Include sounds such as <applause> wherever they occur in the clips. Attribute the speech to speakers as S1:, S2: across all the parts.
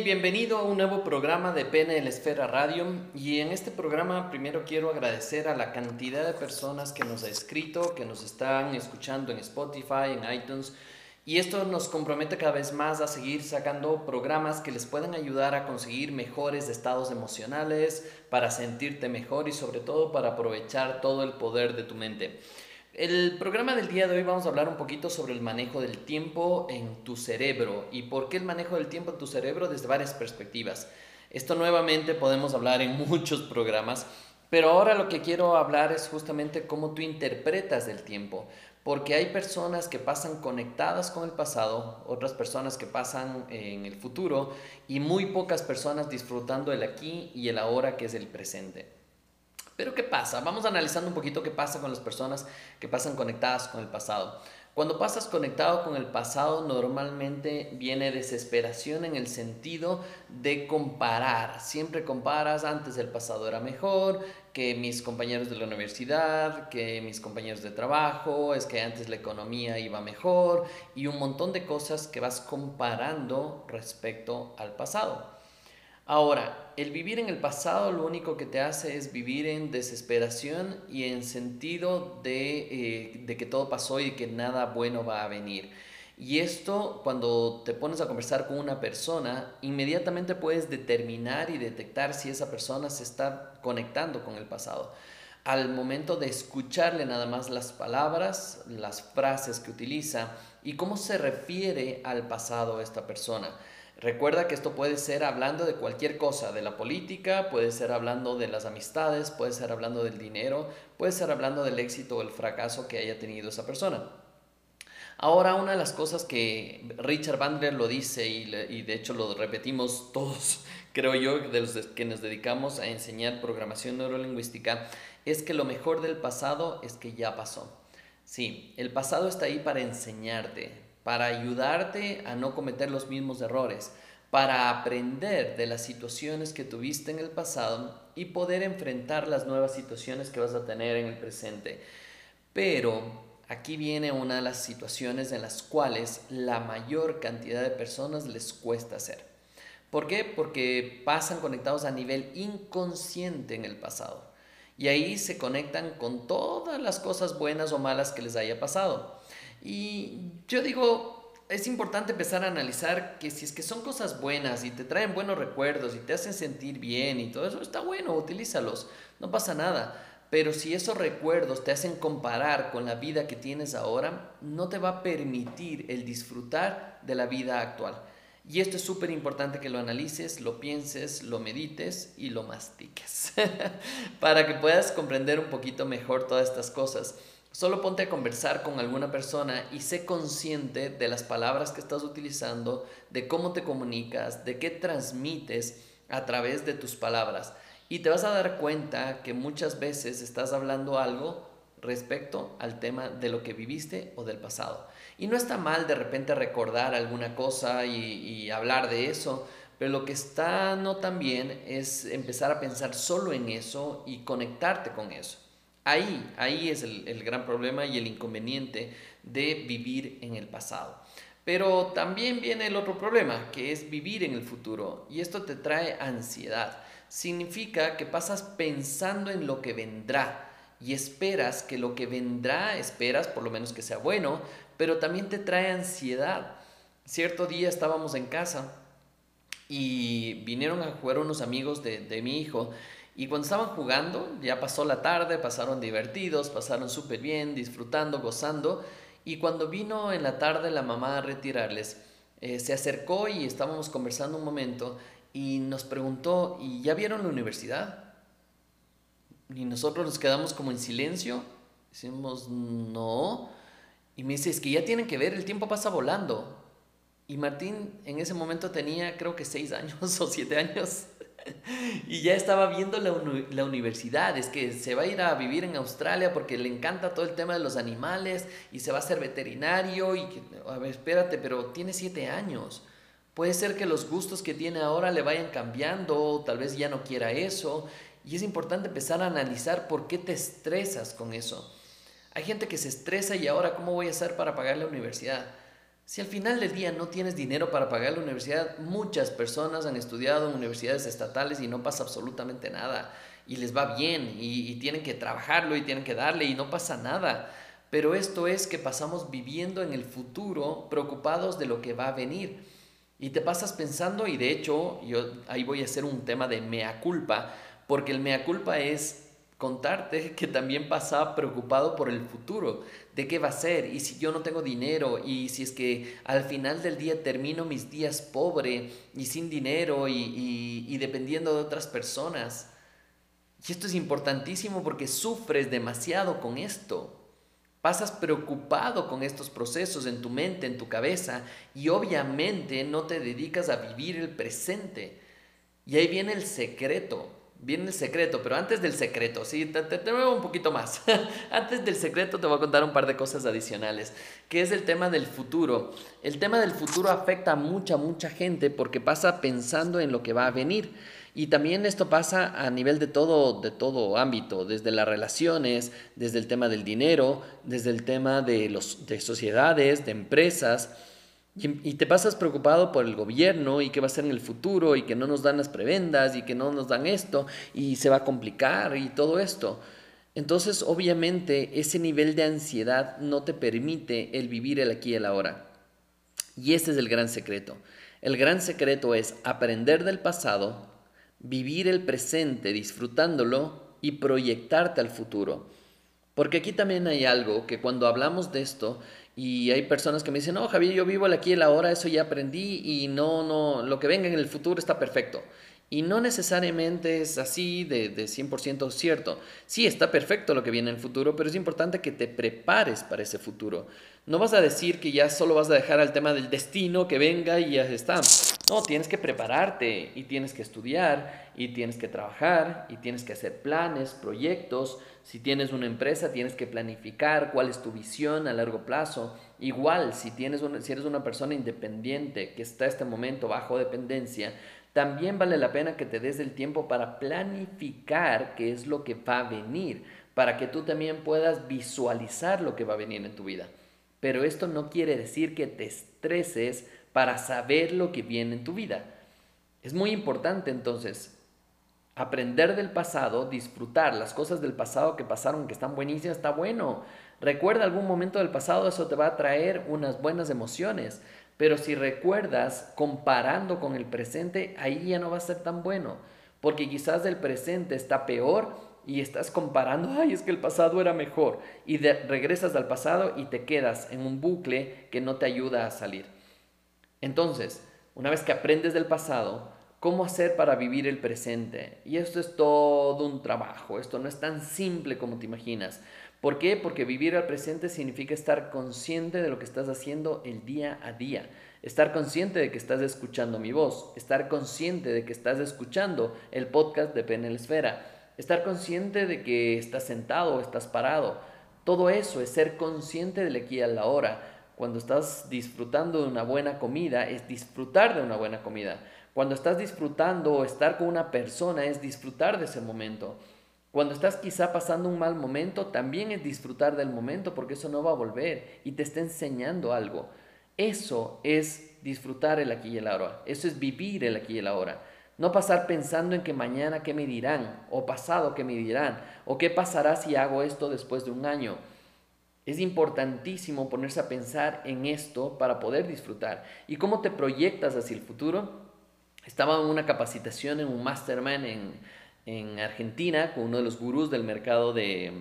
S1: Bienvenido a un nuevo programa de PNL Esfera Radio. Y en este programa primero quiero agradecer a la cantidad de personas que nos ha escrito, que nos están escuchando en Spotify, en iTunes. Y esto nos compromete cada vez más a seguir sacando programas que les puedan ayudar a conseguir mejores estados emocionales, para sentirte mejor y sobre todo para aprovechar todo el poder de tu mente. El programa del día de hoy vamos a hablar un poquito sobre el manejo del tiempo en tu cerebro y por qué el manejo del tiempo en tu cerebro desde varias perspectivas. Esto nuevamente podemos hablar en <laughs> muchos programas, pero ahora lo que quiero hablar es justamente cómo tú interpretas el tiempo, porque hay personas que pasan conectadas con el pasado, otras personas que pasan en el futuro y muy pocas personas disfrutando el aquí y el ahora que es el presente. Pero ¿qué pasa? Vamos analizando un poquito qué pasa con las personas que pasan conectadas con el pasado. Cuando pasas conectado con el pasado, normalmente viene desesperación en el sentido de comparar. Siempre comparas, antes el pasado era mejor, que mis compañeros de la universidad, que mis compañeros de trabajo, es que antes la economía iba mejor y un montón de cosas que vas comparando respecto al pasado. Ahora, el vivir en el pasado lo único que te hace es vivir en desesperación y en sentido de, eh, de, que todo pasó y que nada bueno va a venir. Y esto, cuando te pones a conversar con una persona, inmediatamente puedes determinar y detectar si esa persona se está conectando con el pasado. Al momento de escucharle nada más las palabras, las frases que utiliza y cómo se refiere al pasado esta persona. Recuerda que esto puede ser hablando de cualquier cosa, de la política, puede ser hablando de las amistades, puede ser hablando del dinero, puede ser hablando del éxito o el fracaso que haya tenido esa persona. Ahora, una de las cosas que Richard Bandler lo dice y, de hecho lo repetimos <laughs> todos, creo yo, de los que nos dedicamos a enseñar programación neurolingüística, es que lo mejor del pasado es que ya pasó. Sí, el pasado está ahí para enseñarte, para ayudarte a no cometer los mismos errores, para aprender de las situaciones que tuviste en el pasado y poder enfrentar las nuevas situaciones que vas a tener en el presente. Pero aquí viene una de las situaciones en las cuales la mayor cantidad de personas les cuesta hacer. ¿Por qué? Porque pasan conectados a nivel inconsciente en el pasado. Y ahí se conectan con todas las cosas buenas o malas que les haya pasado. Y yo digo, es importante empezar a analizar que si es que son cosas buenas y te traen buenos recuerdos y te hacen sentir bien y todo eso, está bueno, utilízalos, no pasa nada. Pero si esos recuerdos te hacen comparar con la vida que tienes ahora, no te va a permitir el disfrutar de la vida actual. Y esto es súper importante que lo analices, lo pienses, lo medites y lo mastiques <laughs> para que puedas comprender un poquito mejor todas estas cosas. Solo ponte a conversar con alguna persona y sé consciente de las palabras que estás utilizando, de cómo te comunicas, de qué transmites a través de tus palabras. Y te vas a dar cuenta que muchas veces estás hablando algo respecto al tema de lo que viviste o del pasado. Y no está mal de repente recordar alguna cosa y, hablar de eso, pero lo que está no tan bien es empezar a pensar solo en eso y conectarte con eso. Ahí, ahí es el, gran problema y el inconveniente de vivir en el pasado. Pero también viene el otro problema, que es vivir en el futuro. Y esto te trae ansiedad. Significa que pasas pensando en lo que vendrá y esperas que lo que vendrá, esperas por lo menos que sea bueno, pero también te trae ansiedad. Cierto día estábamos en casa y vinieron a jugar unos amigos de, de mi hijo y cuando estaban jugando, ya pasó la tarde, pasaron divertidos, pasaron súper bien, disfrutando, gozando. Y cuando vino en la tarde la mamá a retirarles, eh, se acercó y estábamos conversando un momento y nos preguntó, ¿y ya vieron la universidad? Y nosotros nos quedamos como en silencio. Decimos, no. Y me dice, es que ya tienen que ver, el tiempo pasa volando. Y Martín en ese momento tenía creo que seis años <laughs> o siete años y ya estaba viendo la, universidad, es que se va a ir a vivir en Australia porque le encanta todo el tema de los animales y se va a ser veterinario y a ver, espérate, pero tiene siete años. Puede ser que los gustos que tiene ahora le vayan cambiando, tal vez ya no quiera eso. Y es importante empezar a analizar por qué te estresas con eso. Hay gente que se estresa y ahora, ¿cómo voy a hacer para pagar la universidad? Si al final del día no tienes dinero para pagar la universidad, muchas personas han estudiado en universidades estatales y no pasa absolutamente nada. Y les va bien y, tienen que trabajarlo y tienen que darle y no pasa nada. Pero esto es que pasamos viviendo en el futuro preocupados de lo que va a venir. Y te pasas pensando, y de hecho, yo ahí voy a hacer un tema de mea culpa, porque el mea culpa es contarte <laughs> que también pasaba preocupado por el futuro, de qué va a ser, y si yo no tengo dinero, y si es que al final del día termino mis días pobre y sin dinero y, dependiendo de otras personas. Y esto es importantísimo porque sufres demasiado con esto. Pasas preocupado con estos procesos en tu mente, en tu cabeza, y obviamente no te dedicas a vivir el presente. Y ahí viene el secreto, viene el secreto, pero antes del secreto, sí, te, te, un poquito más. <laughs> antes del secreto te voy a contar un par de cosas adicionales, que es el tema del futuro. El tema del futuro afecta a mucha, mucha gente porque pasa pensando en lo que va a venir. Y también esto pasa a nivel de todo, de todo ámbito, desde las relaciones, desde el tema del dinero, desde el tema de, los, de sociedades, de empresas. Y, te pasas preocupado por el gobierno y qué va a ser en el futuro y que no nos dan las prebendas y que no nos dan esto y se va a complicar y todo esto. Entonces, obviamente, ese nivel de ansiedad no te permite el vivir el aquí y el ahora. Y ese es el gran secreto. El gran secreto es aprender del pasado, vivir el presente disfrutándolo y proyectarte al futuro. Porque aquí también hay algo que cuando hablamos de esto y hay personas que me dicen, no, Javier, yo vivo el aquí y el ahora, eso ya aprendí y no, no, lo que venga en el futuro está perfecto. Y no necesariamente es así de, de 100% cierto. Sí, está perfecto lo que viene en el futuro, pero es importante que te prepares para ese futuro. No vas a decir que ya solo vas a dejar al tema del destino que venga y ya está. No, tienes que prepararte y tienes que estudiar y tienes que trabajar y tienes que hacer planes, proyectos. Si tienes una empresa, tienes que planificar cuál es tu visión a largo plazo. Igual, si, tienes si eres una persona independiente que está en este momento bajo dependencia, también vale la pena que te des el tiempo para planificar qué es lo que va a venir, para que tú también puedas visualizar lo que va a venir en tu vida. Pero esto no quiere decir que te estreses para saber lo que viene en tu vida. Es muy importante entonces aprender del pasado, disfrutar las cosas del pasado que pasaron, que están buenísimas, está bueno. Recuerda algún momento del pasado, eso te va a traer unas buenas emociones. Pero si recuerdas comparando con el presente, ahí ya no va a ser tan bueno. Porque quizás el presente está peor y estás comparando, ay, es que el pasado era mejor. Y regresas al pasado y te quedas en un bucle que no te ayuda a salir. Entonces, una vez que aprendes del pasado, ¿cómo hacer para vivir el presente? Y esto es todo un trabajo, esto no es tan simple como te imaginas. ¿Por qué? Porque vivir al presente significa estar consciente de lo que estás haciendo el día a día. Estar consciente de que estás escuchando mi voz. Estar consciente de que estás escuchando el podcast de Penel Esfera. Estar consciente de que estás sentado o estás parado. Todo eso es ser consciente del aquí y la hora. Cuando estás disfrutando de una buena comida, es disfrutar de una buena comida. Cuando estás disfrutando o estar con una persona, es disfrutar de ese momento. Cuando estás quizá pasando un mal momento, también es disfrutar del momento porque eso no va a volver y te está enseñando algo. Eso es disfrutar el aquí y el ahora. Eso es vivir el aquí y el ahora. No pasar pensando en que mañana qué me dirán, o pasado qué me dirán, o qué pasará si hago esto después de un año. Es importantísimo ponerse a pensar en esto para poder disfrutar. ¿Y cómo te proyectas hacia el futuro? Estaba en una capacitación en un mastermind en en Argentina con uno de los gurús del mercado de,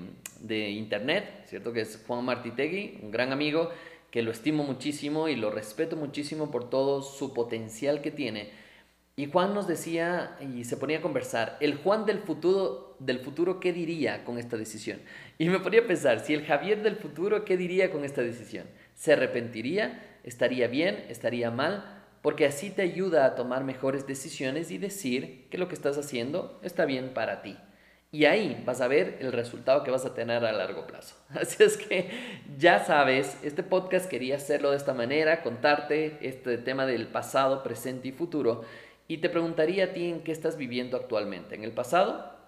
S1: Internet, ¿cierto? Que es Juan Martitegui, un gran amigo que lo estimo muchísimo y lo respeto muchísimo por todo su potencial que tiene. Y Juan nos decía y se ponía a conversar, el Juan del futuro, del futuro, ¿qué diría con esta decisión? Y me ponía a pensar, si el Javier del futuro, ¿qué diría con esta decisión? ¿Se arrepentiría? ¿Estaría bien? ¿Estaría mal? porque así te ayuda a tomar mejores decisiones y decir que lo que estás haciendo está bien para ti. Y ahí vas a ver el resultado que vas a tener a largo plazo. <laughs> Así es que ya sabes, este podcast quería hacerlo de esta manera, contarte este tema del pasado, presente y futuro. Y te preguntaría a ti en qué estás viviendo actualmente. ¿En el pasado?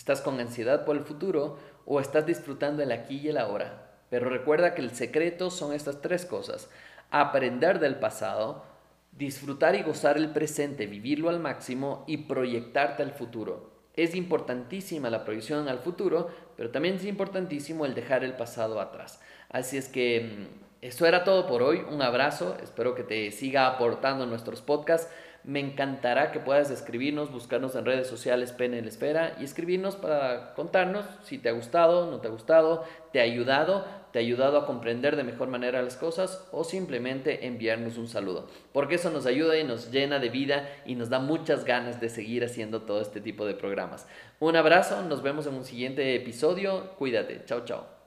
S1: ¿Estás con ansiedad por el futuro? ¿O estás disfrutando el aquí y el ahora? Pero recuerda que el secreto son estas tres cosas. Aprender del pasado, disfrutar y gozar el presente, vivirlo al máximo y proyectarte al futuro. Es importantísima la proyección al futuro, pero también es importantísimo el dejar el pasado atrás. Así es que mm, eso era todo por hoy. Un abrazo. Espero que te siga aportando nuestros podcasts. Me encantará que puedas escribirnos, buscarnos en redes sociales PNL Esfera y escribirnos para contarnos si te ha gustado, no te ha gustado, te ha ayudado, te ha ayudado a comprender de mejor manera las cosas o simplemente enviarnos un saludo. Porque eso nos ayuda y nos llena de vida y nos da muchas ganas de seguir haciendo todo este tipo de programas. Un abrazo, nos vemos en un siguiente episodio. Cuídate. Chao, chao.